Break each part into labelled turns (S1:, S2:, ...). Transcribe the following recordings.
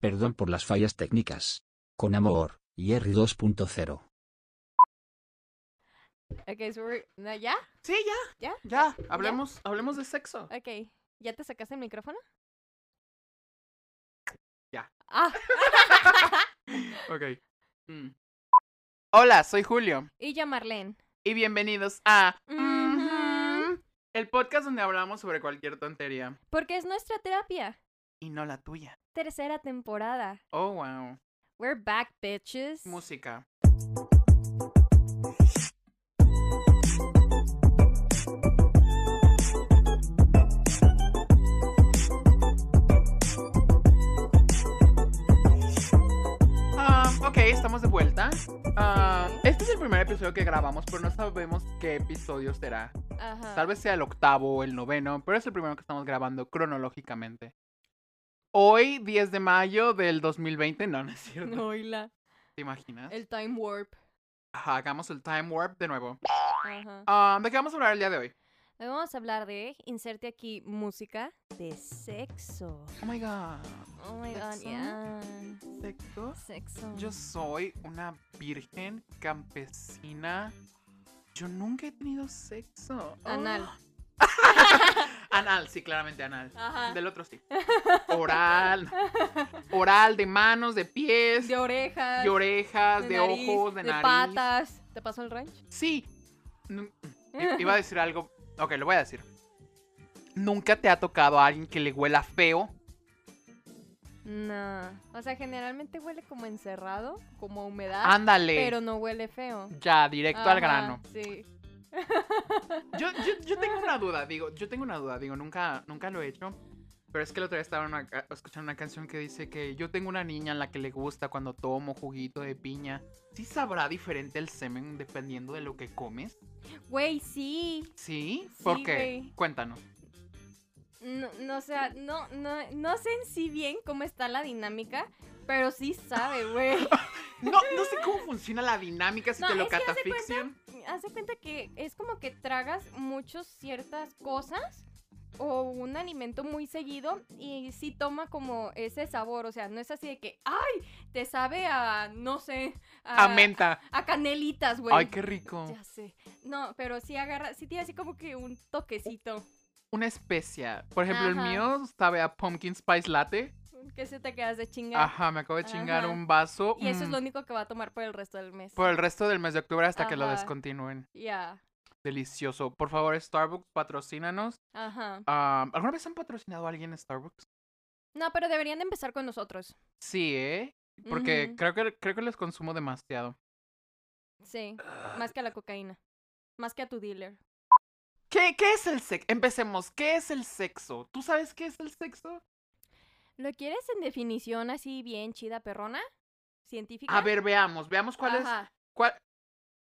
S1: Perdón por las fallas técnicas. Con amor, Jerry 2.0.
S2: Ok, so we're- ¿no, ¿ya?
S3: Sí, ya.
S2: ¿Ya?
S3: Ya. Hablemos, hablemos de sexo.
S2: Ok. ¿Ya te sacaste el micrófono?
S3: Ya.
S2: Ah,
S3: Ok. Mm. Hola, soy Julio.
S2: y yo Marlene.
S3: Y bienvenidos a el podcast donde hablamos sobre cualquier tontería.
S2: Porque es nuestra terapia.
S3: Y no la tuya.
S2: Tercera temporada.
S3: Oh, wow.
S2: We're back, bitches.
S3: Música. Ah, ok, estamos de vuelta. Ah, este es el primer episodio que grabamos, pero no sabemos qué episodio será.
S2: Ajá.
S3: Tal vez sea el octavo o el noveno, pero es el primero que estamos grabando cronológicamente. Hoy, 10 de mayo del 2020, no, no es cierto.
S2: No, oíla.
S3: ¿Te imaginas?
S2: El time warp.
S3: Ajá, hagamos el time warp de nuevo.
S2: Ajá.
S3: Ah, ¿De qué vamos a hablar el día de hoy?
S2: Hoy vamos a hablar de, inserte aquí música, de sexo.
S3: Oh my god.
S2: Oh my god,
S3: ¿Sexo?
S2: yeah.
S3: ¿Sexo?
S2: Sexo.
S3: Yo soy una virgen campesina. Yo nunca he tenido sexo.
S2: Anal.
S3: Ah. anal, sí, claramente anal.
S2: Ajá.
S3: Del otro sí. Oral. Oral, de manos, de pies,
S2: De orejas.
S3: de orejas, de,
S2: nariz,
S3: ojos, de,
S2: de
S3: nariz.
S2: patas. ¿Te pasó el ranch?
S3: Sí. Iba a decir algo. Ok, lo voy a decir. ¿Nunca te ha tocado a alguien que le huela feo?
S2: No. O sea, generalmente huele como encerrado, como a humedad.
S3: Ándale.
S2: Pero no huele feo.
S3: Ya, directo al grano.
S2: Sí.
S3: Yo, yo, yo tengo una duda, digo, yo tengo una duda, digo, nunca, nunca lo he hecho. Pero es que el otro día estaba una escuchando una canción que dice que yo tengo una niña a la que le gusta cuando tomo juguito de piña. ¿Sí sabrá diferente el semen dependiendo de lo que comes?
S2: Güey, sí.
S3: ¿Sí? ¿Por
S2: Sí,
S3: qué?
S2: güey.
S3: Cuéntanos.
S2: No, no, o sea, no, no, no sé en sí bien cómo está la dinámica, pero sí sabe, güey.
S3: No, no sé cómo funciona la dinámica si
S2: No,
S3: te lo catafixian.
S2: Haz de cuenta que es como que tragas muchos ciertas cosas o un alimento muy seguido y sí toma como ese sabor, o sea, no es así de que, ay, te sabe a, no sé,
S3: A menta.
S2: a canelitas, güey.
S3: Ay, qué rico.
S2: Ya sé. No, pero sí agarra, sí tiene así como que un toquecito
S3: Una especia. Por ejemplo, el mío sabe a pumpkin spice latte.
S2: Que se te quedas de chingar.
S3: Ajá, me acabo de chingar
S2: Ajá.
S3: un vaso.
S2: Y eso es
S3: mm,
S2: lo único que va a tomar por el resto del mes.
S3: Por el resto del mes de octubre hasta que lo descontinúen.
S2: Ya.
S3: Delicioso. Por favor, Starbucks, patrocínanos.
S2: Ajá.
S3: Ah, ¿Alguna vez han patrocinado a alguien en Starbucks?
S2: No, pero deberían de empezar con nosotros.
S3: Sí, ¿eh? Porque creo, que, creo que les consumo demasiado.
S2: Sí, más que a la cocaína. Más que a tu dealer.
S3: ¿Qué, qué es el sexo? Empecemos. ¿Qué es el sexo? ¿Tú sabes qué es el sexo?
S2: ¿Lo quieres en definición así bien chida perrona? ¿Científica?
S3: A ver, veamos. Veamos cuál es. Cuál-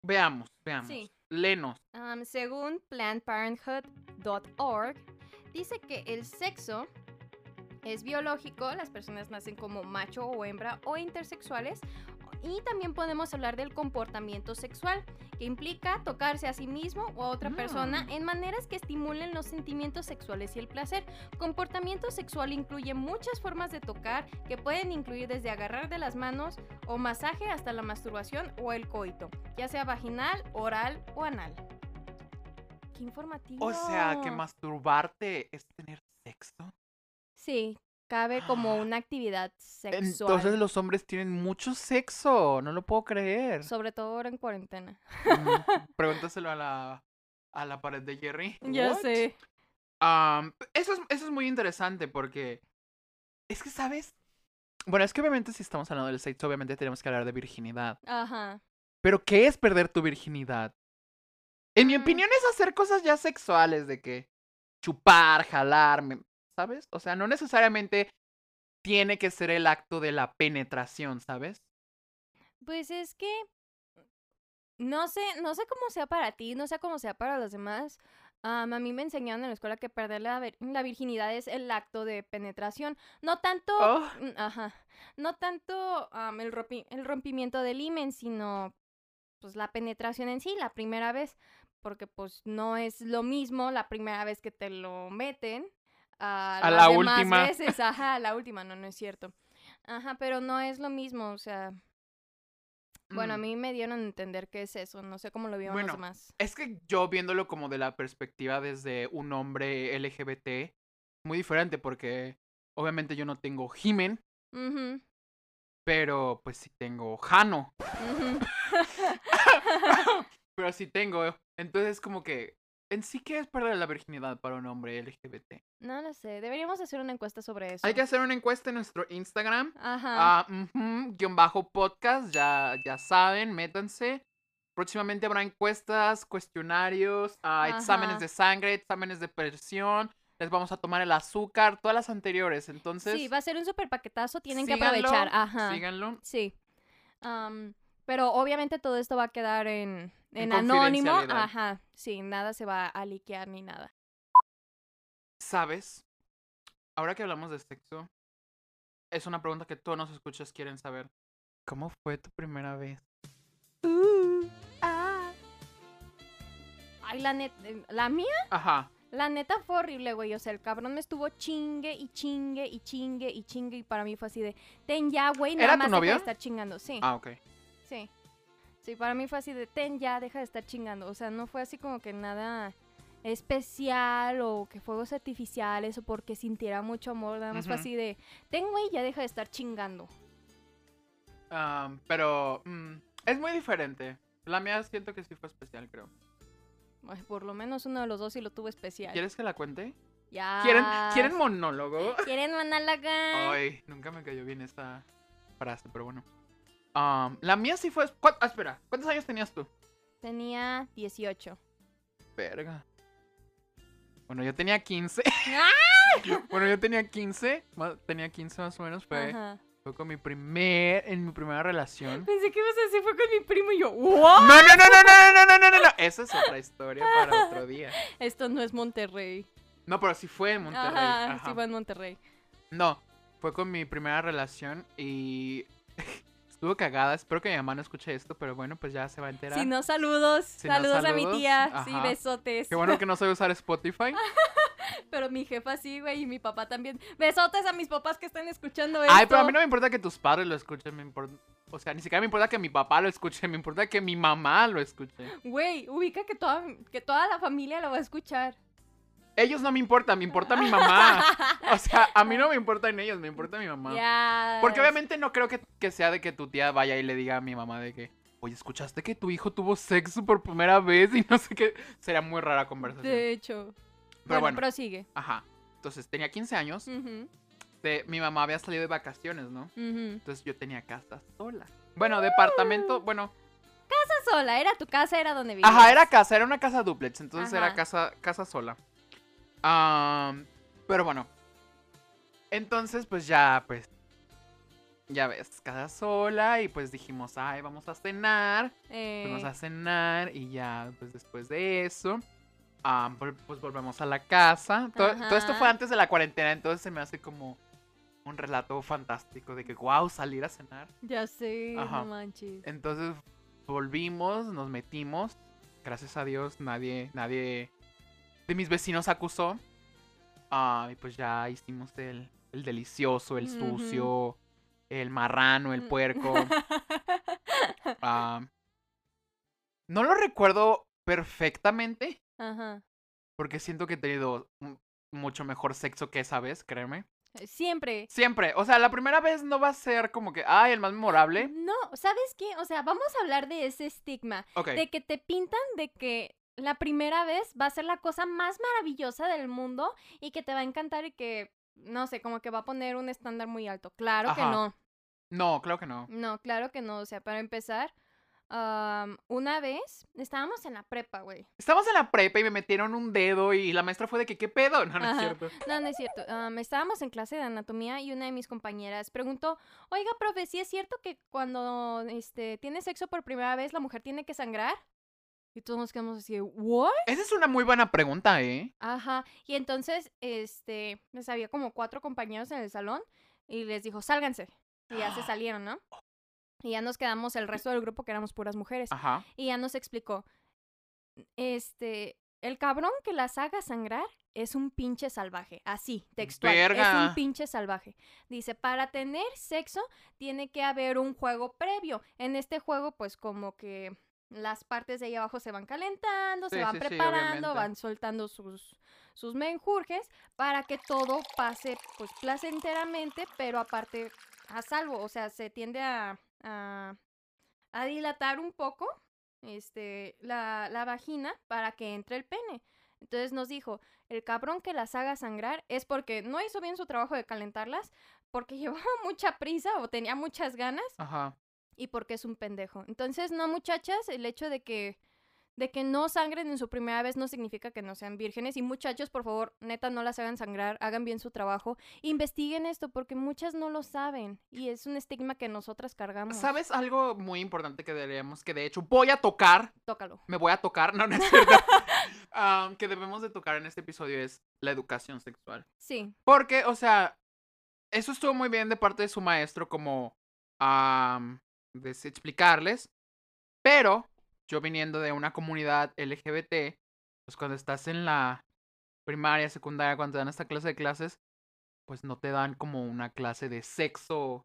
S3: Veamos, veamos.
S2: Sí.
S3: Lenos.
S2: Am, según PlannedParenthood.org, dice que el sexo es biológico, las personas nacen como macho o hembra o intersexuales, y también podemos hablar del comportamiento sexual, que implica tocarse a sí mismo o a otra persona
S3: Mm.
S2: en maneras que estimulen los sentimientos sexuales y el placer. Comportamiento sexual incluye muchas formas de tocar, que pueden incluir desde agarrar de las manos o masaje hasta la masturbación o el coito, ya sea vaginal, oral o anal. Qué informativo.
S3: O sea, que masturbarte es tener sexo.
S2: Sí, cabe como una actividad sexual.
S3: Entonces los hombres tienen mucho sexo. No lo puedo creer.
S2: Sobre todo ahora en cuarentena.
S3: Mm, Pregúntaselo a la, a la pared de Jerry.
S2: Ya
S3: What?
S2: sé.
S3: Eso, es, eso es muy interesante porque es que, ¿sabes? Bueno, es que obviamente si estamos hablando del sexo, obviamente tenemos que hablar de virginidad.
S2: Ajá.
S3: Pero ¿qué es perder tu virginidad? En mi
S2: Mm.
S3: opinión es hacer cosas ya sexuales de que chupar, jalar, me- ¿sabes? O sea, no necesariamente tiene que ser el acto de la penetración, ¿sabes?
S2: Pues es que no sé, no sé cómo sea para ti, no sé cómo sea para los demás. Am, a mí me enseñaron en la escuela que perder la, vir- la virginidad es el acto de penetración. No tanto,
S3: Oh.
S2: mm, ajá, no tanto am, el, rompi- el rompimiento del himen, sino pues la penetración en sí, la primera vez. Porque pues no es lo mismo la primera vez que te lo meten a,
S3: A
S2: las
S3: la
S2: demás
S3: última.
S2: veces. Ajá, a la última, no, no es cierto. Ajá, pero no es lo mismo, o sea. Bueno, a
S3: Mm.
S2: mí me dieron a entender que es eso, no sé cómo lo vieron
S3: Bueno,
S2: los demás.
S3: Es que yo viéndolo como de la perspectiva desde un hombre LGBT, muy diferente porque obviamente yo no tengo Jimen,
S2: Ujú,
S3: pero pues sí tengo Jano.
S2: ujú.
S3: pero sí tengo. Entonces como que en sí que es perder la virginidad para un hombre LGBT.
S2: no lo sé, deberíamos hacer una encuesta sobre eso.
S3: Hay que hacer una encuesta en nuestro Instagram.
S2: Ajá.
S3: Ah, ujú, guion bajo podcast, ya, ya saben, métanse. Próximamente habrá encuestas, cuestionarios, ah, exámenes de sangre, exámenes de presión. Les vamos a tomar el azúcar, todas las anteriores. Entonces,
S2: sí, va a ser un super paquetazo, tienen que aprovechar. Ajá.
S3: Síganlo.
S2: Sí. Pero obviamente todo esto va a quedar en,
S3: En
S2: en anónimo. Ajá. Sí, nada se va a liquear ni nada.
S3: ¿Sabes? Ahora que hablamos de sexo, es una pregunta que todos nos escuchas quieren saber. ¿Cómo fue tu primera vez?
S2: Ay, la neta, la mía,
S3: Ajá.
S2: la neta fue horrible, güey. O sea, el cabrón me estuvo chingue y chingue y chingue y chingue. Y para mí fue así de, ten ya, güey, nada
S3: ¿Era tu
S2: más
S3: novio?
S2: de estar chingando. Sí,
S3: Ah, ok.
S2: Sí. Sí, para mí fue así de, ten ya, deja de estar chingando. O sea, no fue así como que nada especial o que fuegos artificiales o porque sintiera mucho amor. Nada más fue así de, ten, güey, ya deja de estar chingando.
S3: Am, pero mm, es muy diferente. La mía siento que sí fue especial, creo.
S2: Ay, por lo menos uno de los dos sí lo tuvo especial.
S3: ¿Quieres que la cuente?
S2: Ya.
S3: ¿Quieren, ¿Quieren monólogo?
S2: ¿Quieren monóloga?
S3: Ay, nunca me cayó bien esta frase, pero bueno. Am, la mía sí fue... ¿cuán- ah, espera, ¿cuántos años tenías tú?
S2: Tenía 18.
S3: Verga. Bueno, yo tenía 15.
S2: ¡Ah!
S3: bueno, yo tenía 15. ma- Tenía 15 más o menos. Fue,
S2: Ajá.
S3: fue con mi primer... En mi primera relación.
S2: Pensé que ibas a decir fue con mi primo y yo,
S3: No,
S2: ¿what?
S3: no, no, no, no, no, no, no, no, no, no. Esa es otra historia para otro día.
S2: Esto no es Monterrey.
S3: No, pero sí fue en Monterrey.
S2: Ajá,
S3: ajá.
S2: sí fue en Monterrey.
S3: No, fue con mi primera relación y estuvo cagada. Espero que mi mamá no escuche esto, pero bueno, pues ya se va a enterar.
S2: Si no, saludos.
S3: Si no,
S2: saludos, a mi tía. Sí, besotes.
S3: Qué bueno que no sé usar Spotify.
S2: Pero mi jefa sí, güey, y mi papá también. Besotes a mis papás que están escuchando esto.
S3: Ay, pero a mí no me importa que tus padres lo escuchen, me importa... O sea, ni siquiera me importa que mi papá lo escuche, me importa que mi mamá lo escuche.
S2: Güey, ubica que toda, que toda la familia lo va a escuchar.
S3: Ellos no me importan, me importa mi mamá. O sea, a mí no me importan ellos, me importa mi mamá. Porque obviamente no creo que, que sea de que tu tía vaya y le diga a mi mamá de que, oye, ¿escuchaste que tu hijo tuvo sexo por primera vez? Y no sé qué. Sería muy rara conversación.
S2: De hecho.
S3: Pero
S2: bueno,
S3: bueno,
S2: prosigue.
S3: ajá. Entonces tenía 15 años. De- mi mamá había salido de vacaciones, ¿no? Entonces yo tenía casa sola. Bueno, departamento, bueno.
S2: Casa sola, era tu casa, era donde vivías.
S3: Ajá, era casa, era una casa duplex. Entonces
S2: Ajá.
S3: era casa, casa sola. Pero bueno. Entonces, pues ya, pues. Ya ves, casa sola. Y pues dijimos, ay, vamos a cenar.
S2: Eh,
S3: Fuimos a cenar y ya, pues después de eso, pues volvemos a la casa. Todo, todo esto fue antes de la cuarentena, entonces se me hace como un relato fantástico de que, wow, salir a cenar.
S2: Ya sé,
S3: Ajá.
S2: no manches.
S3: Entonces volvimos, nos metimos. Gracias a Dios, nadie, nadie de mis vecinos acusó. Ah, y pues ya hicimos el, el delicioso, el sucio, el marrano, el
S2: Mm.
S3: puerco. Ah, no lo recuerdo perfectamente,
S2: Ajá.
S3: porque siento que he tenido mu- mucho mejor sexo que esa vez, créeme.
S2: Siempre.
S3: Siempre, o sea, la primera vez no va a ser como que, ay, el más memorable.
S2: No, ¿sabes qué? O sea, vamos a hablar de ese estigma.
S3: Ok,
S2: De que te pintan de que la primera vez va a ser la cosa más maravillosa del mundo y que te va a encantar y que, no sé, como que va a poner un estándar muy alto. Claro que no.
S3: no, claro que no.
S2: No, claro que no. O sea, para empezar, una vez estábamos en la prepa, güey.
S3: Estamos en la prepa y me metieron un dedo y la maestra fue de que, ¿qué pedo? No, no es cierto.
S2: No, no es cierto. Am, estábamos en clase de anatomía y una de mis compañeras preguntó, oiga, profe, ¿sí es cierto que cuando este, tiene sexo por primera vez la mujer tiene que sangrar? Y todos nos quedamos así, ¿what?
S3: Esa es una muy buena pregunta, ¿eh?
S2: Ajá. Y entonces, este, pues había como cuatro compañeros en el salón y les dijo, sálganse. Y ya se salieron, ¿no? Y ya nos quedamos el resto del grupo que éramos puras mujeres.
S3: Ajá.
S2: Y ya nos explicó, este, el cabrón que las haga sangrar es un pinche salvaje. Así, textual. Es
S3: Verga.
S2: un pinche salvaje. Dice, para tener sexo tiene que haber un juego previo. En este juego, pues como que las partes de ahí abajo se van calentando, se van
S3: sí,
S2: preparando, van soltando sus, sus menjurjes para que todo pase pues placenteramente, pero aparte a salvo. O sea, se tiende a, a, a dilatar un poco este, la, la vagina para que entre el pene. Entonces nos dijo, el cabrón que las haga sangrar es porque no hizo bien su trabajo de calentarlas, porque llevaba mucha prisa o tenía muchas ganas
S3: Ajá.
S2: Y porque es un pendejo. Entonces, no, muchachas, el hecho de que de que no sangren en su primera vez no significa que no sean vírgenes y muchachos, por favor, neta no las hagan sangrar, hagan bien su trabajo, investiguen esto porque muchas no lo saben y es un estigma que nosotras cargamos.
S3: ¿Sabes algo muy importante que deberíamos, que de hecho voy a tocar,
S2: Tócalo.
S3: me voy a tocar, no, no es cierto, Am, que debemos de tocar en este episodio es la educación sexual.
S2: Sí.
S3: Porque, o sea, eso estuvo muy bien de parte de su maestro como explicarles, pero yo viniendo de una comunidad LGBT, pues cuando estás en la primaria, secundaria, cuando te dan esta clase de clases, pues no te dan como una clase de sexo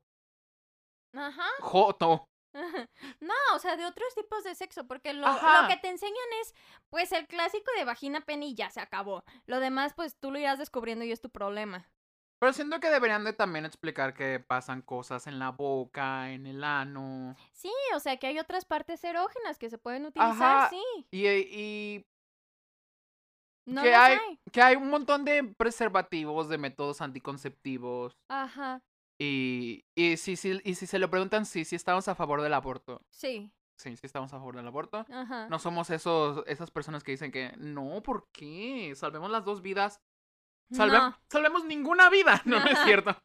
S2: Ajá.
S3: joto.
S2: No, o sea, de otros tipos de sexo, porque lo, que te enseñan es, pues, el clásico de vagina, pene y ya se acabó. Lo demás, pues, tú lo irás descubriendo y es tu problema.
S3: Pero siento que deberían de también explicar que pasan cosas en la boca, en el ano.
S2: Sí, o sea, que hay otras partes erógenas que se pueden utilizar,
S3: Ajá.
S2: sí.
S3: Y, y
S2: No
S3: que hay. que hay un montón de preservativos, de métodos anticonceptivos.
S2: Ajá,
S3: Y, y, si, si, y si se lo preguntan, sí, sí estamos a favor del aborto.
S2: sí.
S3: Sí, sí estamos a favor del aborto.
S2: Ajá.
S3: No somos esos, esas personas que dicen que no, ¿por qué? Salvemos las dos vidas. Salve-
S2: No.
S3: Salvemos ninguna vida. No, no es cierto.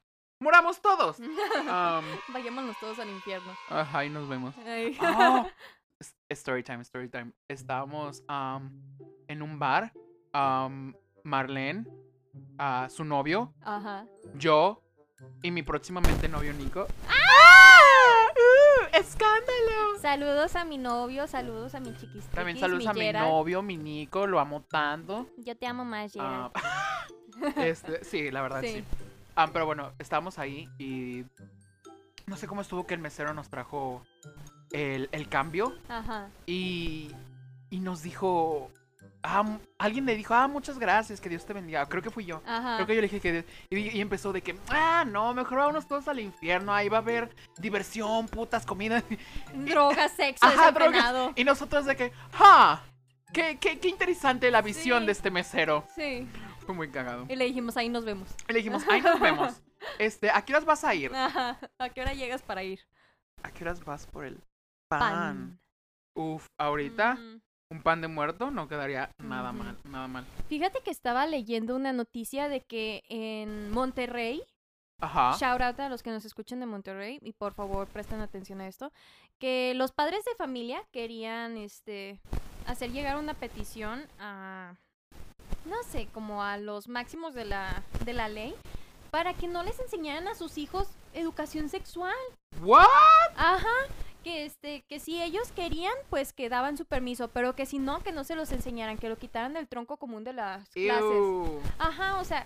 S3: Muramos todos. Am,
S2: Vayámonos todos al infierno.
S3: ajá, y nos vemos. Oh, es- story time, story time. Estábamos am, en un bar. am, Marlene, a su novio,
S2: Ajá.
S3: yo y mi próximamente novio Nico. ¡Ah! ¡Uh! ¡Escándalo!
S2: Saludos a mi novio, saludos a mi chiquis.
S3: También saludos a mi novio, mi Nico, lo amo tanto.
S2: Yo te amo más,
S3: Ah,
S2: Gerald.
S3: Este, sí, la verdad sí.
S2: Sí.
S3: Ah, pero bueno, estábamos ahí y no sé cómo estuvo que el mesero nos trajo el, el cambio
S2: Ajá.
S3: y, y nos dijo, ah, alguien le dijo, ah, muchas gracias, que Dios te bendiga. Creo que fui yo.
S2: Ajá.
S3: Creo que yo le dije que Dios- y, y empezó de que, ah, no, mejor vámonos todos al infierno, ahí va a haber diversión, putas, comida.
S2: Drogas, sexo,
S3: Ajá, drogas. Y nosotros de que, ah, qué, qué, qué interesante la visión
S2: Sí.
S3: de este mesero.
S2: Sí.
S3: Fue muy cagado.
S2: Y le dijimos, ahí nos vemos.
S3: Y le dijimos, ahí nos vemos. Este, ¿a qué horas vas a ir?
S2: Ajá. ¿A qué hora llegas para ir?
S3: ¿A qué horas vas por el pan?
S2: Pan.
S3: Uf, ahorita un pan de muerto no quedaría nada mal, nada mal.
S2: Fíjate que estaba leyendo una noticia de que en Monterrey,
S3: Ajá.
S2: shout out a los que nos escuchan de Monterrey, y por favor presten atención a esto, que los padres de familia querían este hacer llegar una petición a no sé, como a los máximos de la, de la ley para que no les enseñaran a sus hijos educación sexual.
S3: ¿What?
S2: Ajá, que este, que si ellos querían, pues que daban su permiso, pero que si no, que no se los enseñaran, que lo quitaran del tronco común de las clases. Ajá, o sea,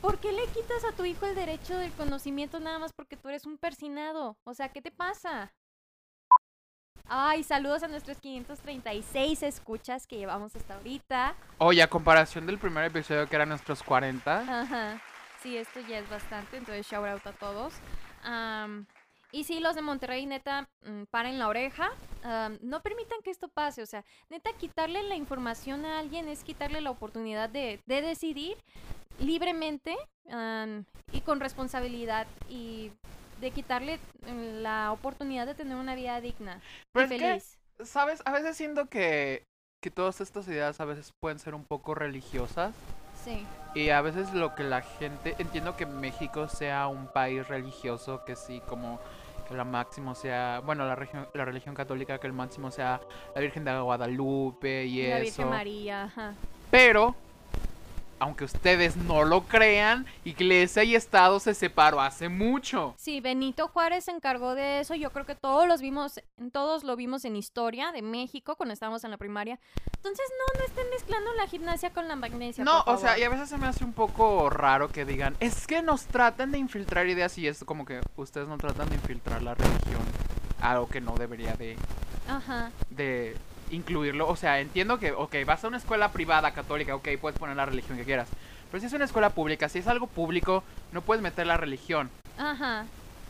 S2: ¿por qué le quitas a tu hijo el derecho del conocimiento nada más porque tú eres un persinado? O sea, ¿qué te pasa? Ay, saludos a nuestros 536 escuchas que llevamos hasta ahorita.
S3: Oye, a comparación del primer episodio que eran nuestros 40.
S2: Ajá. Sí, esto ya es bastante, entonces shout out a todos. Am, y sí, los de Monterrey, neta, mm, paren la oreja. no permitan que esto pase. O sea, neta, quitarle la información a alguien es quitarle la oportunidad de, de decidir libremente y con responsabilidad y de quitarle mm, la oportunidad de tener una vida digna
S3: Pero
S2: y
S3: es que,
S2: feliz.
S3: ¿sabes? A veces siento que, que todas estas ideas a veces pueden ser un poco religiosas.
S2: Sí.
S3: Y a veces lo que la gente, entiendo que México sea un país religioso, que sí, como que la máximo sea, bueno, la, religión la religión católica, que el máximo sea la Virgen de Guadalupe y
S2: La
S3: eso.
S2: Virgen María, ajá.
S3: Pero aunque ustedes no lo crean, iglesia y Estado se separó hace mucho.
S2: Sí, Benito Juárez se encargó de eso. Yo creo que todos los vimos, todos lo vimos en historia de México cuando estábamos en la primaria. Entonces, no, no estén mezclando la gimnasia con la magnesia.
S3: No,
S2: por
S3: o sea, y a veces se me hace un poco raro que digan, es que nos tratan de infiltrar ideas y es como que ustedes no tratan de infiltrar la religión, algo que no debería de,
S2: Ajá.
S3: de incluirlo. O sea, entiendo que, ok, vas a una escuela privada católica, ok, puedes poner la religión que quieras. Pero si es una escuela pública, si es algo público, no puedes meter la religión.
S2: Ajá.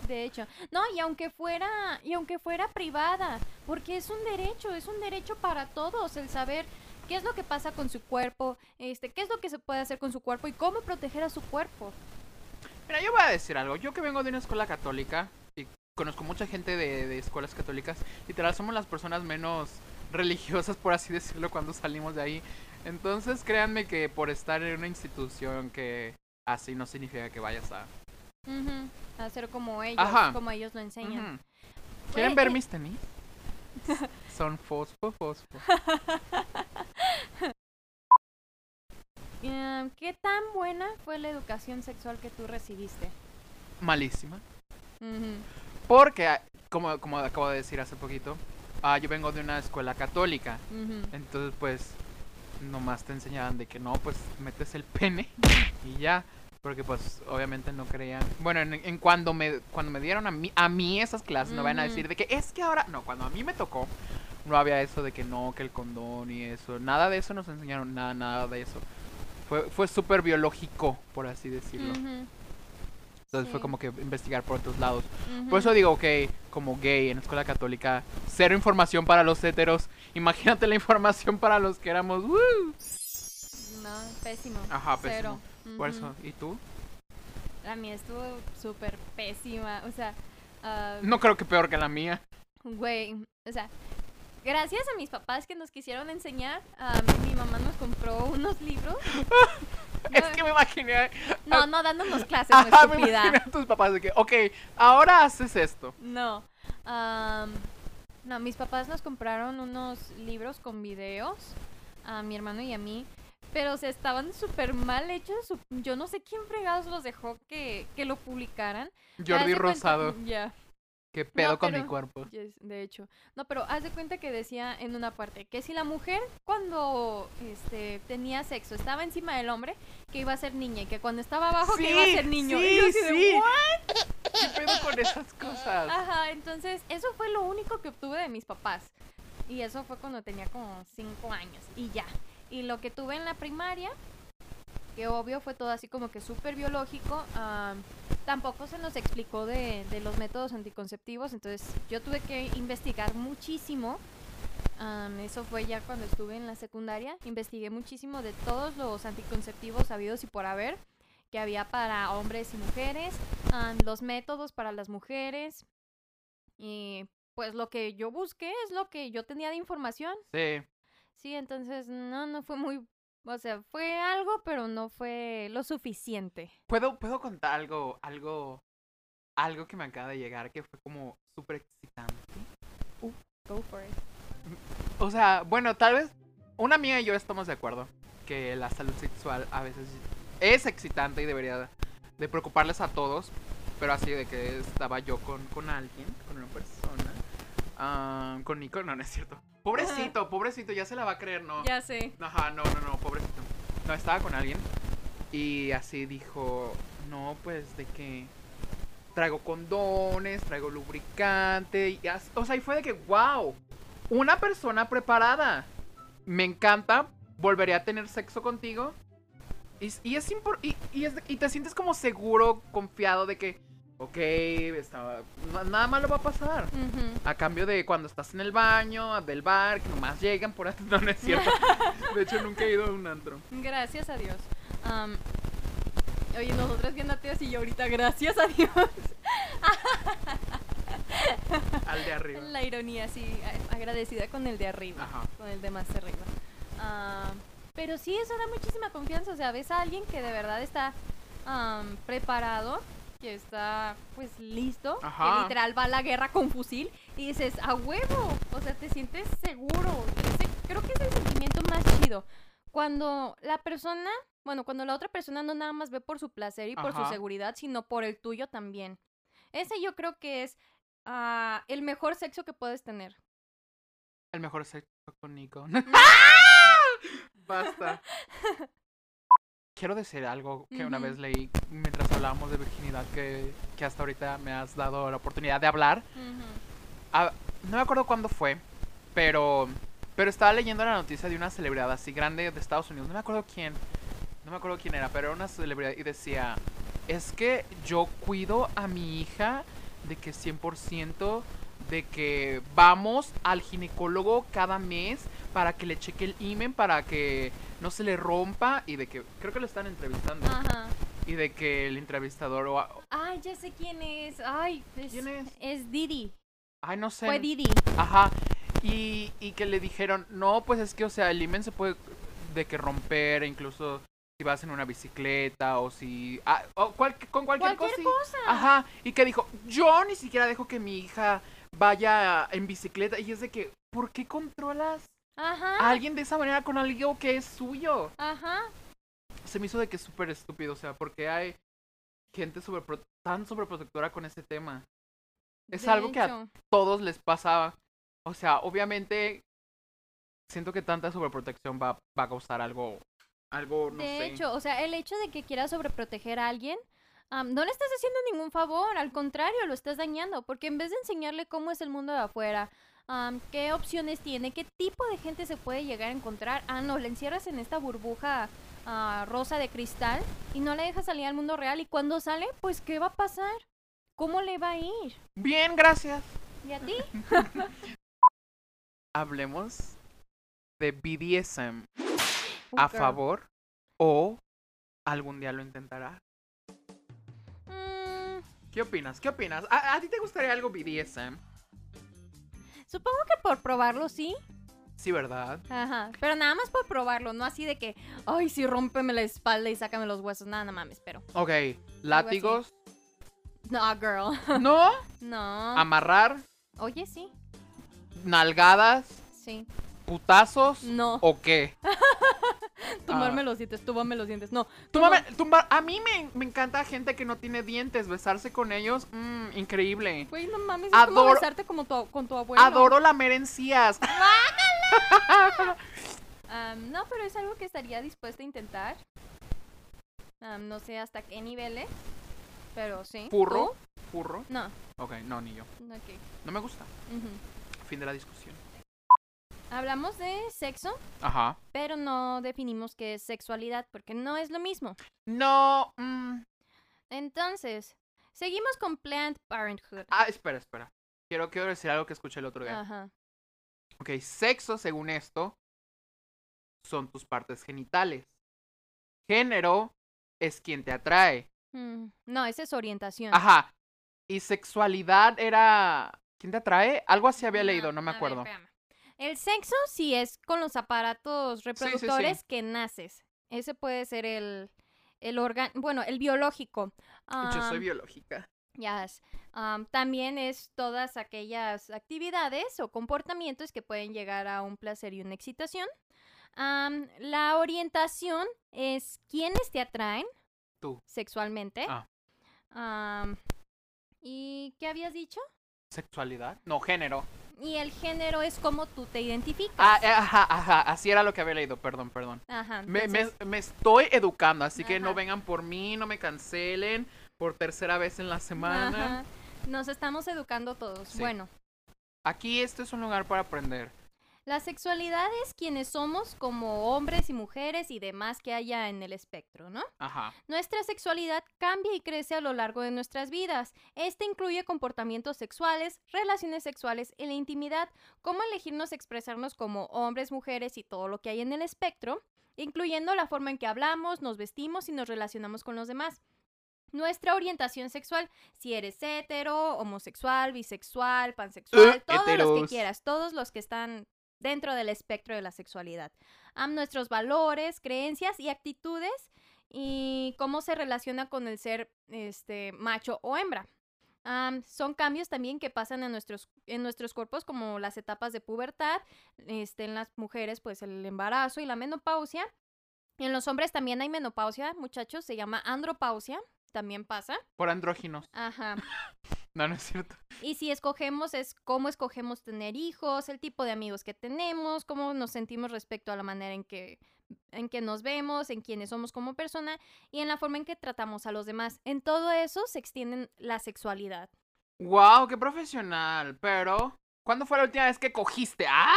S2: De hecho, no, y aunque fuera, y aunque fuera privada, porque es un derecho, es un derecho para todos el saber qué es lo que pasa con su cuerpo, este, qué es lo que se puede hacer con su cuerpo y cómo proteger a su cuerpo.
S3: Mira, yo voy a decir algo. Yo que vengo de una escuela católica y conozco mucha gente de, de escuelas católicas, literal somos las personas menos religiosas, por así decirlo, cuando salimos de ahí. Entonces, créanme que por estar en una institución que así no significa que vayas a...
S2: Ujú, Hacer como ellos,
S3: Ajá.
S2: como ellos lo enseñan.
S3: ¿Quieren ver mis tenis? Son fosfo, fosfo.
S2: Em, ¿Qué tan buena fue la educación sexual que tú recibiste?
S3: Malísima. Porque, como, como acabo de decir hace poquito, ah, yo vengo de una escuela católica. Entonces, pues, nomás te enseñaban de que no, pues, metes el pene y ya. Porque, pues, obviamente no creían. Bueno, en, en cuando me cuando me dieron a mí, a mí esas clases, no van a decir de que es que ahora. No, cuando a mí me tocó, no había eso de que no, que el condón y eso. Nada de eso nos enseñaron, nada, nada de eso. Fue, fue súper biológico, por así decirlo. Entonces fue como que investigar por otros lados. Por eso digo que como gay en escuela católica, cero información para los heteros. Imagínate la información para los que éramos. ¡woo!
S2: No, pésimo.
S3: Ajá,
S2: Cero.
S3: pésimo. Por
S2: Ujú.
S3: eso, ¿y tú?
S2: La mía estuvo súper pésima. O sea, ah,
S3: No creo que peor que la mía.
S2: güey, o sea, gracias a mis papás que nos quisieron enseñar, ah, mi mamá nos compró unos libros.
S3: Es que me imaginé.
S2: No, no dándonos clases,
S3: Ajá, me imaginé a tus papás de que, ok, ahora haces esto.
S2: No. am, no, mis papás nos compraron unos libros con videos a mi hermano y a mí. Pero o sea, estaban súper mal hechos. Yo no sé quién fregados los dejó que, que lo publicaran.
S3: Jordi Rosado,
S2: Ya.
S3: Qué pedo con mi cuerpo.
S2: Yes, de hecho. No, pero haz de cuenta que decía en una parte que si la mujer cuando este tenía sexo estaba encima del hombre, que iba a ser niña y que cuando estaba abajo que iba a
S3: Sí,
S2: ser niño.
S3: sí,
S2: y yo así de,
S3: sí.
S2: "What?".
S3: ¿Qué pedo con esas cosas?
S2: Ajá, entonces eso fue lo único que obtuve de mis papás. Y eso fue cuando tenía como cinco años y ya. Y lo que tuve en la primaria, que obvio fue todo así como que súper biológico, am, tampoco se nos explicó de, de los métodos anticonceptivos, entonces yo tuve que investigar muchísimo. eso fue ya cuando estuve en la secundaria. Investigué muchísimo de todos los anticonceptivos habidos y por haber que había para hombres y mujeres, am, los métodos para las mujeres. Y pues lo que yo busqué es lo que yo tenía de información.
S3: Sí.
S2: Sí, entonces no, no fue muy, o sea, fue algo, pero no fue lo suficiente.
S3: ¿Puedo, puedo contar algo, algo, algo que me acaba de llegar que fue como súper excitante?
S2: Go for it.
S3: O sea, bueno, tal vez una amiga y yo estamos de acuerdo que la salud sexual a veces es excitante y debería de preocuparles a todos, pero así de que estaba yo con, con alguien, con una persona, ah, con Nico, no, no es cierto. Pobrecito, pobrecito, ya se la va a creer, ¿no?
S2: Ya sé.
S3: Ajá, no, no, no, pobrecito. No, estaba con alguien y así dijo, no, pues de que traigo condones, traigo lubricante, y as- o sea, y fue de que, wow, una persona preparada. Me encanta, volvería a tener sexo contigo. Y, y es y, y es y te sientes como seguro, confiado de que, ok, está- na- nada malo va a pasar. A cambio de cuando estás en el baño, del bar, que nomás llegan por ahí. No, no es cierto. De hecho, nunca he ido a un antro.
S2: Gracias a Dios. Am, oye, nosotras bien ateas y yo ahorita, gracias a Dios.
S3: Al de arriba.
S2: La ironía, sí, agradecida con el de arriba.
S3: Ajá.
S2: con el de más arriba. Ah, pero sí, eso da muchísima confianza. O sea, ves a alguien que de verdad está am, preparado, que está pues listo,
S3: Ajá.
S2: que literal va a la guerra con fusil y dices, a huevo. O sea, te sientes seguro. Ese- creo que es el sentimiento más chido. Cuando la persona Bueno, cuando la otra persona no nada más ve por su placer y por su
S3: Ajá.
S2: seguridad, sino por el tuyo también. Ese yo creo que es ah, el mejor sexo que puedes tener.
S3: El mejor sexo con Nico. Basta. Quiero decir algo que una vez leí mientras hablábamos de virginidad que, que hasta ahorita me has dado la oportunidad de hablar. Ah, no me acuerdo cuándo fue, pero pero estaba leyendo la noticia de una celebridad así grande de Estados Unidos. No me acuerdo quién. No me acuerdo quién era, pero era una celebridad y decía, es que yo cuido a mi hija de que 100% de que vamos al ginecólogo cada mes para que le cheque el imen para que no se le rompa y de que creo que lo están entrevistando
S2: Ajá.
S3: Y de que el entrevistador o
S2: Ay, ya sé quién es. Ay, es,
S3: ¿Quién es?
S2: Es Didi.
S3: ay no sé
S2: Fue Didi.
S3: Ajá. Y, y que le dijeron, no, pues es que, o sea, el imen se puede de que romper, incluso si vas en una bicicleta o si... ah, o cual- con cualquier,
S2: Cualquier
S3: cosa.
S2: cosa.
S3: Ajá. Y que dijo, yo ni siquiera dejo que mi hija vaya en bicicleta. Y es de que, ¿por qué controlas
S2: Ajá.
S3: a alguien de esa manera con algo que es suyo?
S2: Ajá.
S3: Se me hizo de que es súper estúpido, o sea, porque hay gente sobre tan sobreprotectora con ese tema. Es
S2: De
S3: algo que a todos les pasaba. O sea, obviamente siento que tanta sobreprotección va, va a causar algo, algo, no
S2: de
S3: sé.
S2: hecho, o sea, el hecho de que quieras sobreproteger a alguien, am, no le estás haciendo ningún favor, al contrario, lo estás dañando, porque en vez de enseñarle cómo es el mundo de afuera, am, qué opciones tiene, qué tipo de gente se puede llegar a encontrar, ah, no, le encierras en esta burbuja ah, rosa de cristal y no le dejas salir al mundo real, y cuando sale, pues, ¿qué va a pasar? ¿Cómo le va a ir?
S3: Bien, gracias.
S2: ¿Y a ti?
S3: Hablemos de BDSM. ¿A
S2: Uh, girl.
S3: favor o algún día lo intentará?
S2: Mm,
S3: ¿Qué opinas? ¿Qué opinas? ¿A, a ti te gustaría algo BDSM?
S2: supongo que por probarlo sí.
S3: Sí, ¿verdad?
S2: Ajá, pero nada más por probarlo, no así de que, ay, sí, rómpeme la espalda y sácame los huesos. Nada, no mames, pero.
S3: Ok, látigos.
S2: No, girl.
S3: No,
S2: No.
S3: amarrar,
S2: Oye, sí.
S3: nalgadas,
S2: Sí.
S3: putazos
S2: No.
S3: o qué?
S2: Tumbarme
S3: ah.
S2: los dientes, túmbame los dientes. No.
S3: Túmbame- tumbar- a mí me, me encanta gente que no tiene dientes, besarse con ellos, mmm, increíble.
S2: Güey, no mames, es como
S3: Adoro-
S2: besarte como tu, con tu abuelo.
S3: Adoro la merencías.
S2: Am, no, pero es algo que estaría dispuesta a intentar. No sé hasta qué niveles, pero sí.
S3: Furro,
S2: ¿Tú?
S3: furro.
S2: No.
S3: Ok, no, ni yo.
S2: Ok.
S3: No me gusta. Fin de la discusión.
S2: Hablamos de sexo,
S3: Ajá.
S2: pero no definimos qué es sexualidad, porque no es lo mismo.
S3: No. mm,
S2: Entonces, seguimos con Planned Parenthood.
S3: Ah, espera, espera. Quiero, quiero decir algo que escuché el otro día.
S2: Ajá.
S3: Ok, sexo, según esto, son tus partes genitales. Género es quien te atrae.
S2: Mm, No, esa es orientación.
S3: Ajá. Y sexualidad era. ¿Quién te atrae? Algo así había leído, no me
S2: a ver,
S3: acuerdo.
S2: espérame. El sexo sí es con los aparatos
S3: sí, sí.
S2: reproductores que naces. Ese puede ser el, el órgano, bueno, el biológico.
S3: Yo soy biológica.
S2: Yes. Am, también es todas aquellas actividades o comportamientos que pueden llegar a un placer y una excitación. La orientación es quienes te atraen
S3: Tú.
S2: sexualmente.
S3: Ah.
S2: ¿Y qué habías dicho?
S3: ¿Sexualidad? No, género.
S2: Y el género es cómo tú te identificas.
S3: Ah, eh, ajá, ajá. Así era lo que había leído, perdón, perdón.
S2: Ajá.
S3: Me, me-
S2: entonces-
S3: me estoy educando, así que no
S2: Ajá.
S3: vengan por mí, no me cancelen por tercera vez en la semana.
S2: Ajá. Nos estamos educando todos.
S3: Sí.
S2: Bueno,
S3: Aquí este es un lugar para aprender.
S2: La sexualidad es quienes somos como hombres y mujeres y demás que haya en el espectro, ¿no?
S3: Ajá.
S2: Nuestra sexualidad cambia y crece a lo largo de nuestras vidas. Este incluye comportamientos sexuales, relaciones sexuales y la intimidad, cómo elegirnos expresarnos como hombres, mujeres y todo lo que hay en el espectro, incluyendo la forma en que hablamos, nos vestimos y nos relacionamos con los demás. Nuestra orientación sexual, si eres hetero, homosexual, bisexual, pansexual,
S3: Eh,
S2: todos los que quieras, todos los que están dentro del espectro de la sexualidad. Am, nuestros valores, creencias y actitudes y cómo se relaciona con el ser este macho o hembra. Son cambios también que pasan en nuestros, en nuestros cuerpos como las etapas de pubertad, este, en las mujeres pues el embarazo y la menopausia En los hombres también hay menopausia, muchachos, se llama andropausia, también pasa.
S3: Por andróginos.
S2: Ajá.
S3: No, no es cierto.
S2: Y si escogemos es cómo escogemos tener hijos, el tipo de amigos que tenemos, cómo nos sentimos respecto a la manera en que en que nos vemos, en quiénes somos como persona y en la forma en que tratamos a los demás. En todo eso se extiende la sexualidad.
S3: Wow, qué profesional. Pero, ¿cuándo fue la última vez que cogiste? ¡Ah!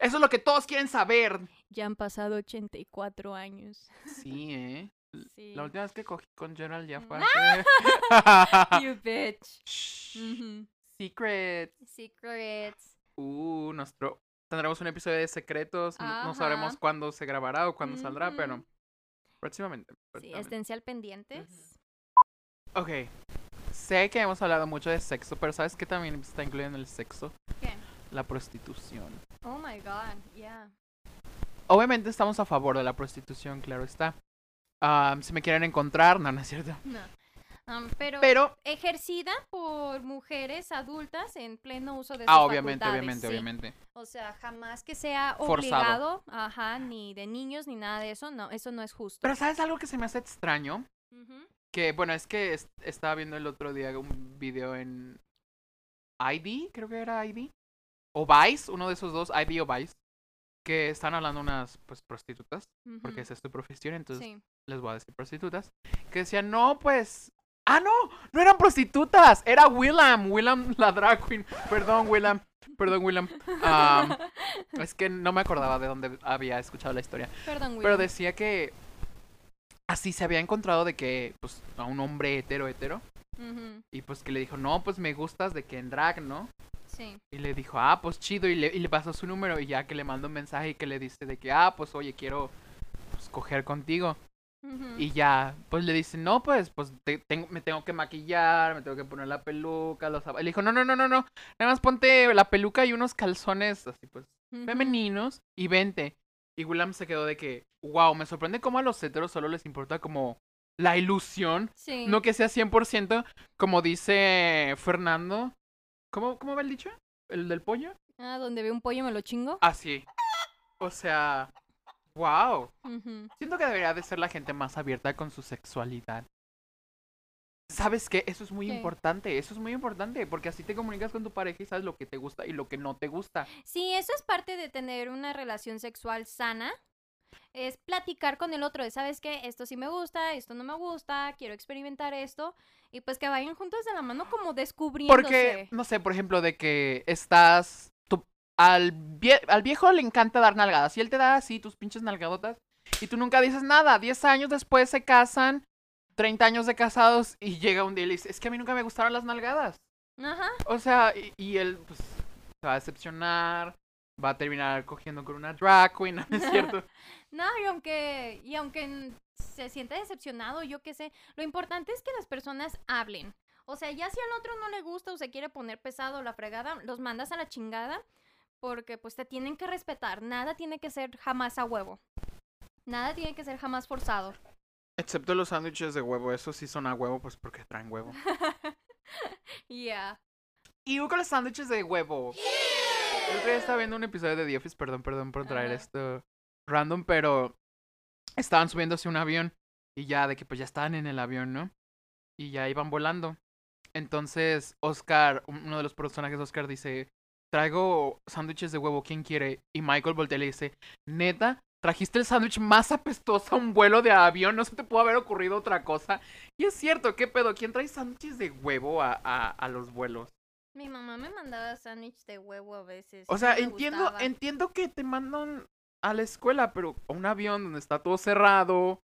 S3: Eso es lo que todos quieren saber.
S2: Ya han pasado 84 años.
S3: Sí, ¿eh?
S2: Sí.
S3: La última vez que cogí con Gerald ya fue
S2: Mm.
S3: hace...
S2: You bitch.
S3: Shh.
S2: Ujú.
S3: Secret.
S2: Secrets.
S3: Uh, nuestro... Tendremos un episodio de secretos. No, sabremos cuándo se grabará o cuándo saldrá, pero próximamente.
S2: Sí,
S3: próximamente.
S2: esténse al pendientes.
S3: Ok. Sé que hemos hablado mucho de sexo, pero ¿sabes qué también está incluido en el sexo?
S2: ¿Qué?
S3: La prostitución.
S2: Oh my god, yeah.
S3: Obviamente estamos a favor de la prostitución, claro está. Ah, si me quieren encontrar, no, no es cierto.
S2: No. Um, pero,
S3: Pero,
S2: ejercida por mujeres adultas en pleno uso de sus
S3: ah, obviamente,
S2: facultades,
S3: obviamente,
S2: sí.
S3: obviamente.
S2: O sea, jamás que sea
S3: Forzado.
S2: obligado, ajá, ni de niños ni nada de eso, no, eso no es justo.
S3: Pero ¿sabes algo que se me hace extraño? Que, bueno, es que es- estaba viendo el otro día un video en ID, creo que era ID. O Vice, uno de esos dos, ID o Vice. Que están hablando unas, pues, prostitutas, porque esa es tu profesión, entonces
S2: Sí.
S3: les voy a decir prostitutas. Que decían, no, pues... Ah, no, no eran prostitutas, era Willam, Willam la drag queen. Perdón, Willam, perdón, Willam. Am, es que no me acordaba de dónde había escuchado la historia.
S2: Perdón,
S3: Pero
S2: Will.
S3: decía que así se había encontrado de que, pues, a un hombre hetero, hetero. Y pues que le dijo, no, pues me gustas de que en drag, ¿no?
S2: Sí.
S3: Y le dijo, ah, pues chido. Y le, y le pasó su número y ya que le mandó un mensaje y que le dice de que, ah, pues oye, quiero pues, coger contigo. Y ya, pues le dice, no, pues, pues te- tengo, me tengo que maquillar, me tengo que poner la peluca, los zapatos. Y le dijo, no, no, no, no, no. Nada más ponte la peluca y unos calzones así, pues, femeninos y vente. Y Willam se quedó de que, wow, me sorprende cómo a los heteros solo les importa como la ilusión,
S2: Sí.
S3: no que sea 100%, como dice Fernando. ¿Cómo, cómo va el dicho? ¿El del pollo?
S2: Ah, donde ve un pollo me lo chingo.
S3: Así. O sea, wow. Siento que debería de ser la gente más abierta con su sexualidad. ¿Sabes qué? Eso es muy
S2: ¿Qué?
S3: importante, eso es muy importante, porque así te comunicas con tu pareja y sabes lo que te gusta y lo que no te gusta.
S2: Sí, eso es parte de tener una relación sexual sana. Es platicar con el otro de, ¿sabes qué? Esto sí me gusta, esto no me gusta, quiero experimentar esto. Y pues que vayan juntos de la mano como descubriéndose.
S3: Porque, no sé, por ejemplo, de que estás. tú- al, vie- al viejo le encanta dar nalgadas y él te da así tus pinches nalgadotas y tú nunca dices nada. Diez años después se casan, 30 años de casados y llega un día y le dice: Es que a mí nunca me gustaron las nalgadas.
S2: Ajá.
S3: O sea, y, y él, pues, se va a decepcionar, va a terminar cogiendo con una drag queen, ¿no es cierto?
S2: No, y aunque, y aunque se sienta decepcionado, yo qué sé, lo importante es que las personas hablen. O sea, ya si al otro no le gusta o se quiere poner pesado o la fregada, los mandas a la chingada porque pues te tienen que respetar. Nada tiene que ser jamás a huevo. Nada tiene que ser jamás forzado.
S3: Excepto los sándwiches de huevo, esos sí son a huevo, pues porque traen huevo.
S2: Yeah.
S3: Y con los sándwiches de huevo. El otro día estaba viendo un episodio de The Office, perdón, perdón por traer
S2: Ajá.
S3: esto random, pero estaban subiéndose un avión y ya de que pues ya estaban en el avión, ¿no? Y ya iban volando. Entonces Oscar, un- uno de los personajes de Oscar dice, traigo sándwiches de huevo, ¿quién quiere? Y Michael voltea y le dice, neta, trajiste el sándwich más apestoso a un vuelo de avión, no se te pudo haber ocurrido otra cosa. Y es cierto, ¿qué pedo? ¿Quién trae sándwiches de huevo a, a, a los vuelos?
S2: Mi mamá me mandaba sándwich de huevo a veces.
S3: O sea, entiendo,
S2: gustaba.
S3: entiendo que te mandan a la escuela, pero a un avión donde está todo cerrado,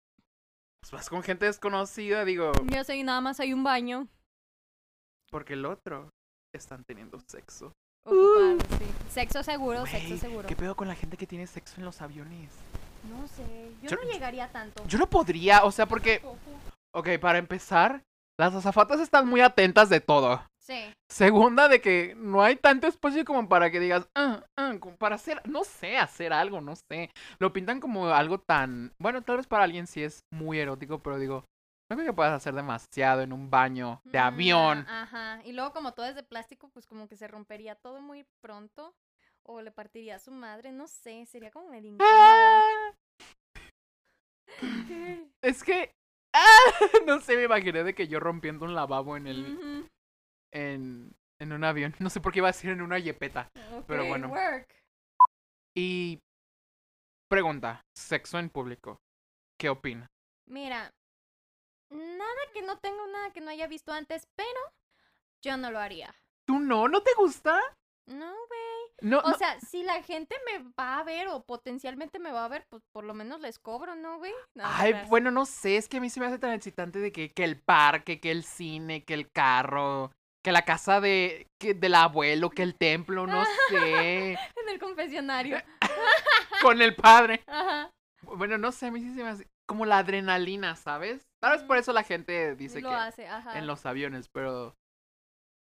S3: pues vas con gente desconocida, digo,
S2: Yo sé, nada más hay un baño.
S3: porque el otro están teniendo sexo.
S2: Ocupado, sí. Sexo seguro, sexo seguro.
S3: ¿Qué pedo con la gente que tiene sexo en los aviones?
S2: No sé, yo,
S3: Yo-
S2: no llegaría tanto.
S3: Yo no podría, o sea, porque, ok, para empezar, las azafatas están muy atentas de todo.
S2: Sí.
S3: Segunda, de que no hay tanto espacio como para que digas, ah, ah, como para hacer, no sé, hacer algo, no sé. Lo pintan como algo tan, bueno, tal vez para alguien sí es muy erótico, pero digo, no creo que puedas hacer demasiado en un baño de
S2: Mm,
S3: avión.
S2: Ajá. Y luego como todo es de plástico, pues como que se rompería todo muy pronto. O le partiría a su madre, no sé, sería como medio.
S3: Ah. Es que. ¡Ah! No sé, me imaginé de que yo rompiendo un lavabo en el. En, en un avión. No sé por qué iba a decir en una yepeta. Pero bueno.
S2: work.
S3: Y. Pregunta: sexo en público. ¿Qué opina?
S2: Mira, nada que no tengo, nada que no haya visto antes, pero yo no lo haría.
S3: ¿Tú no? ¿No te gusta?
S2: No, güey.
S3: No,
S2: O
S3: no-
S2: sea, si la gente me va a ver o potencialmente me va a ver, pues por lo menos les cobro, ¿no, güey? No,
S3: Ay, bueno, no sé, es que a mí se me hace tan excitante de que, que el parque, que el cine, que el carro, que la casa de, que, del abuelo, que el templo, no sé,
S2: En el confesionario.
S3: con el padre.
S2: Ajá.
S3: Bueno, no sé, a mí sí se me hace como la adrenalina, ¿sabes? Tal vez por eso la gente dice
S2: lo
S3: que
S2: hace, ajá.
S3: en los aviones, pero...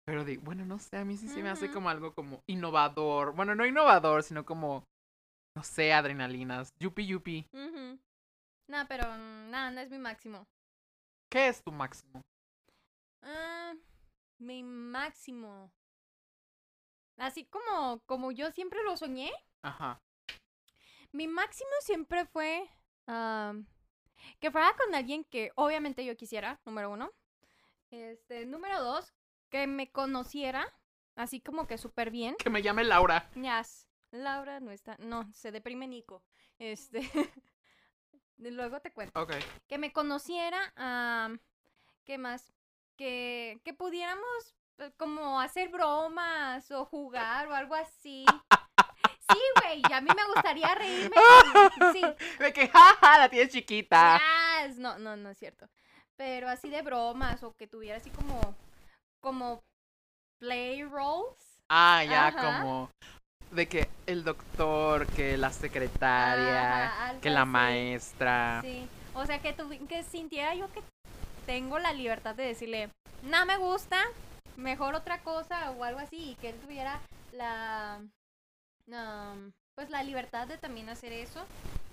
S3: Pero digo, bueno, no sé, a mí sí se me hace como algo como innovador. Bueno, no innovador, sino como, no sé, adrenalinas. Yupi, yupi.
S2: Ujú. No, pero mm, nada, no es mi máximo.
S3: ¿Qué es tu máximo?
S2: Ah, mi máximo. Así como, como yo siempre lo soñé,
S3: Ajá.
S2: mi máximo siempre fue am, que fuera con alguien que obviamente yo quisiera, número uno. Este, número dos, que me conociera, así como que súper bien.
S3: Que me llame Laura.
S2: Yes. Laura no está, no, se deprime Nico. Este, luego te cuento.
S3: Ok.
S2: Que me conociera, am, ¿qué más? Que, que pudiéramos eh, como hacer bromas o jugar o algo así. Sí, güey, y a mí me gustaría reírme. Sí,
S3: De que, jaja, la tienes chiquita.
S2: yes. No, no, no es cierto. Pero así de bromas o que tuviera así como, como play roles.
S3: Ah, ya,
S2: Ajá.
S3: como de que el doctor, que la secretaria,
S2: Ajá,
S3: que la
S2: así.
S3: maestra.
S2: Sí, o sea, que, tuvi- que sintiera yo que tengo la libertad de decirle, no me gusta, mejor otra cosa o algo así, y que él tuviera la, um, pues la libertad de también hacer eso,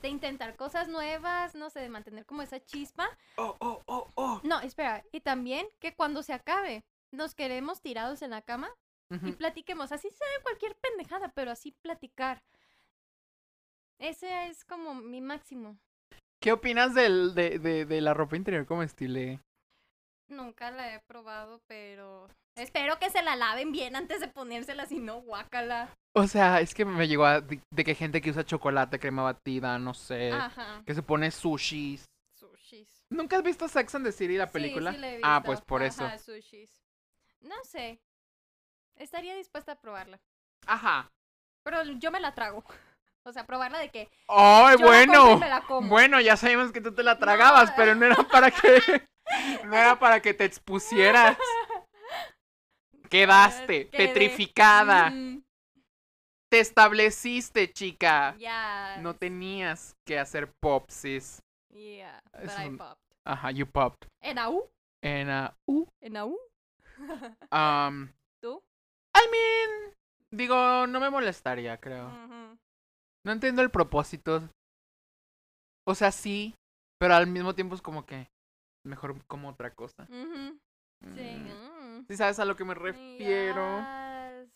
S2: de intentar cosas nuevas, no sé, de mantener como esa chispa.
S3: Oh, oh, oh, oh.
S2: No, espera, y también que cuando se acabe, nos quedemos tirados en la cama y platiquemos, así sea cualquier pendejada, pero así platicar. Ese es como mi máximo.
S3: ¿Qué opinas del, de, de, de la ropa interior comestible?
S2: Nunca la he probado, pero espero que se la laven bien antes de ponérsela, si no, guácala.
S3: O sea, es que me llegó a, de, de que gente que usa chocolate, crema batida, no sé,
S2: Ajá.
S3: que se pone sushis.
S2: Sushis.
S3: ¿Nunca has visto Sex and the City, la película?
S2: Sí, sí la he
S3: Ah, pues por eso.
S2: Sushis. No sé. Estaría dispuesta a probarla.
S3: Ajá.
S2: Pero yo me la trago. O sea, probarla de que.
S3: ¡Ay,
S2: la
S3: bueno!
S2: me la como.
S3: Bueno, ya sabemos que tú te la tragabas,
S2: No.
S3: pero no era para que. No era para que te expusieras. Quedaste
S2: Quedé.
S3: petrificada.
S2: Mm,
S3: Te estableciste, chica.
S2: Ya.
S3: No tenías que hacer popsis.
S2: Yeah, but I popped.
S3: Ajá, you popped.
S2: ¿En AU?
S3: En uh,
S2: ¿En AU?
S3: um,
S2: ¿Tú?
S3: I mean, digo, no me molestaría, creo. No entiendo el propósito. O sea, sí, pero al mismo tiempo es como que mejor como otra cosa.
S2: Ujú. Sí.
S3: Mm.
S2: mm.
S3: ¿Sí sabes a lo que me refiero?
S2: Yes.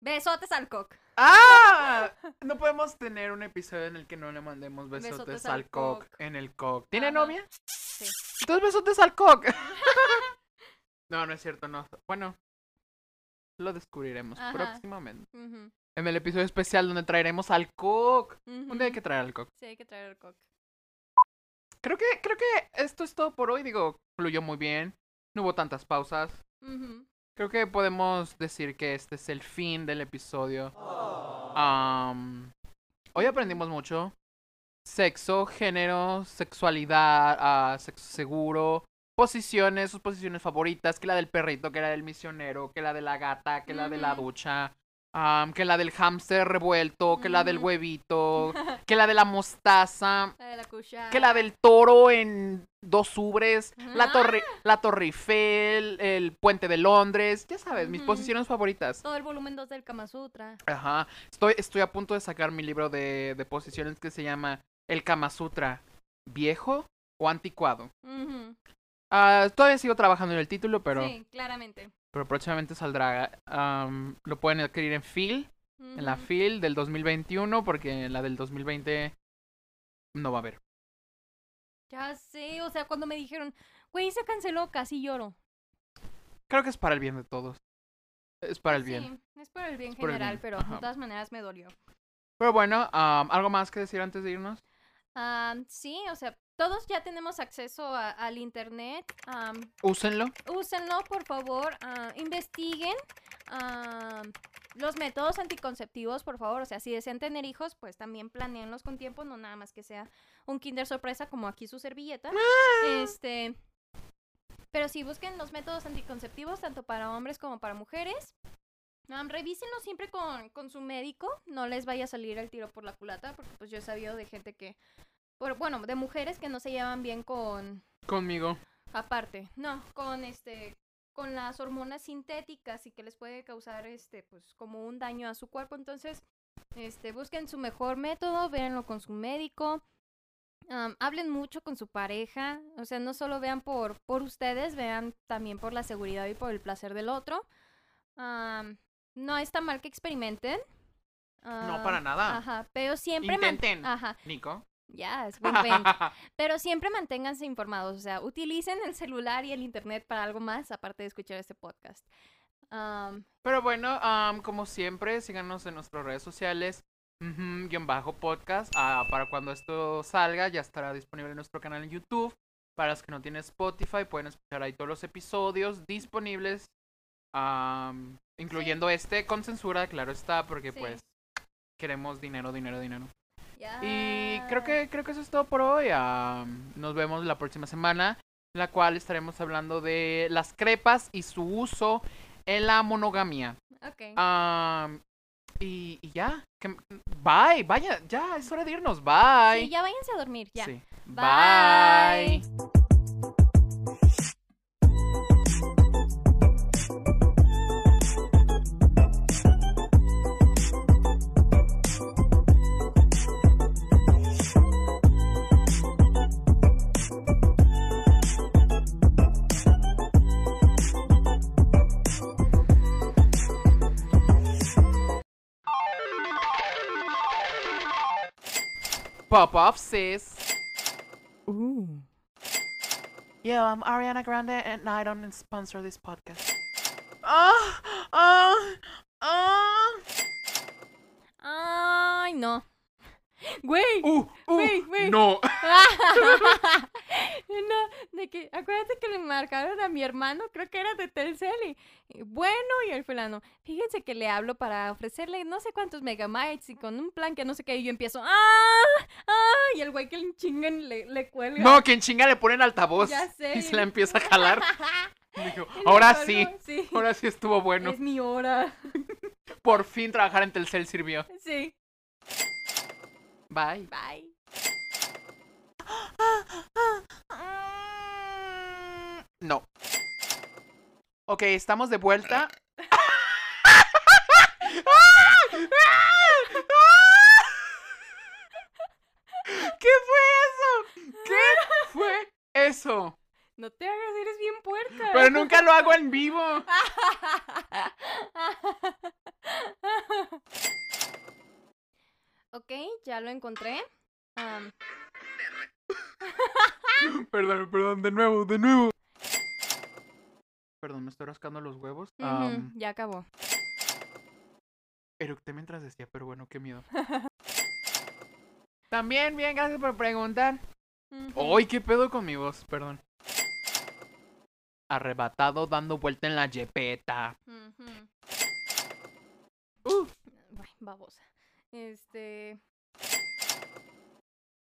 S2: Besotes al cock.
S3: ¡Ah! No podemos tener un episodio en el que no le mandemos besotes,
S2: Besotes
S3: al
S2: al
S3: cock
S2: cock.
S3: en el cock. ¿Tiene
S2: Ajá.
S3: novia?
S2: Sí.
S3: Entonces besotes al cock. no, no es cierto, no. Bueno, lo descubriremos
S2: Ajá.
S3: próximamente. En el episodio especial donde traeremos al cock. Un día hay que traer al cock.
S2: Sí, hay que traer el cock.
S3: Creo que, creo que esto es todo por hoy. Digo, fluyó muy bien. No hubo tantas pausas. Creo que podemos decir que este es el fin del episodio. Am, hoy aprendimos mucho. Sexo, género, sexualidad, ah, sexo seguro, posiciones, sus posiciones favoritas, que la del perrito, que la del misionero, que la de la gata, que la de la ducha, que la del hámster revuelto, que la del huevito, que la de la mostaza,
S2: La de la cuchara.
S3: que la del toro en dos ubres, la
S2: Ah.
S3: torre, la torre Eiffel, el puente de Londres, ya sabes, mis posiciones favoritas.
S2: Todo el volumen 2 del Kama Sutra.
S3: Ajá, estoy, estoy a punto de sacar mi libro de, de posiciones que se llama El Kama Sutra, viejo o anticuado. Ah, todavía sigo trabajando en el título, pero,
S2: Sí, claramente.
S3: pero próximamente saldrá. lo pueden adquirir en Phil, en la. Phil del 2021, porque en la del 2020 no va a haber.
S2: Ya sé, o sea, cuando me dijeron, güey, se canceló, casi lloro.
S3: Creo que es para el bien de todos. Es para el bien.
S2: Sí, es por el bien
S3: Es por el
S2: general,
S3: bien,
S2: pero
S3: ajá.
S2: de todas maneras me dolió.
S3: Pero bueno, ¿algo más que decir antes de irnos?
S2: Am, sí, o sea, todos ya tenemos acceso a- al internet. am,
S3: Úsenlo.
S2: úsenlo, por favor. ah, investiguen los métodos anticonceptivos, por favor. O sea, si desean tener hijos, pues también planeenlos con tiempo, no nada más que sea un kinder sorpresa como aquí su servilleta. Este. Pero sí, busquen los métodos anticonceptivos, tanto para hombres como para mujeres. Um, revísenlo siempre con, con su médico. No les vaya a salir el tiro por la culata, porque pues yo he sabido de gente que. Por- bueno, de mujeres que no se llevan bien con,
S3: Conmigo.
S2: aparte, no, con este con las hormonas sintéticas y que les puede causar este pues como un daño a su cuerpo, entonces este busquen su mejor método, véanlo con su médico. hablen mucho con su pareja, o sea, no solo vean por por ustedes, vean también por la seguridad y por el placer del otro. No está mal que experimenten.
S3: No,
S2: am,
S3: para nada.
S2: Ajá, pero siempre man-
S3: Intenten.
S2: Ajá,
S3: Nico.
S2: Ya, es wink. Pero siempre manténganse informados, o sea, utilicen el celular y el internet para algo más aparte de escuchar este podcast. Am,
S3: Pero bueno, am, como siempre, síganos en nuestras redes sociales. ujú, guion bajo podcast. Ah, para cuando esto salga, ya estará disponible en nuestro canal en YouTube. Para los que no tienen Spotify, pueden escuchar ahí todos los episodios disponibles. am, incluyendo este con censura, claro está, porque
S2: Sí.
S3: pues queremos dinero, dinero, dinero. Y creo que, creo que eso es todo por hoy. am, nos vemos la próxima semana, en la cual estaremos hablando de las crepas y su uso en la monogamia.
S2: Ok.
S3: Am, y, y ya. bye, vaya, ya, es hora de irnos. Bye.
S2: Sí, ya váyanse a dormir, ya.
S3: Sí.
S2: Bye.
S3: Bye. Pop off, sis.
S2: Ooh.
S3: Yo, I'm Ariana Grande and I don't sponsor this podcast. Ah, ah, ah.
S2: Ay, no. Güey.
S3: Uh, uh,
S2: Güey, güey.
S3: no.
S2: no, de que, acuérdate que le marcaron a mi hermano, creo que era de Telcel, y, y bueno, y el fulano, fíjense que le hablo para ofrecerle no sé cuántos megabytes y con un plan que no sé qué, y yo empiezo, ¡ah! ¡ah! Y el güey que le chingan le, le cuelga.
S3: No, que en chinga le ponen altavoz
S2: Ya sé.
S3: y se la empieza a jalar. Dijo, ahora sí,
S2: sí.
S3: ahora sí estuvo bueno.
S2: Es mi hora.
S3: Por fin trabajar en Telcel sirvió.
S2: Sí.
S3: Bye.
S2: Bye.
S3: No. Ok, estamos de vuelta. ¿Qué fue eso? ¿Qué fue eso?
S2: No te hagas, eres bien puerca.
S3: Pero nunca lo hago en vivo.
S2: ok, ya lo encontré.
S3: Perdón, perdón, de nuevo, de nuevo. Perdón, me estoy rascando los huevos.
S2: ya acabó.
S3: eructé mientras decía, pero bueno, qué miedo. También, bien, gracias por preguntar. ¡Ay, qué pedo con mi voz! Perdón. Arrebatado dando vuelta en la yepeta. Uh.
S2: Ay, babosa. Este.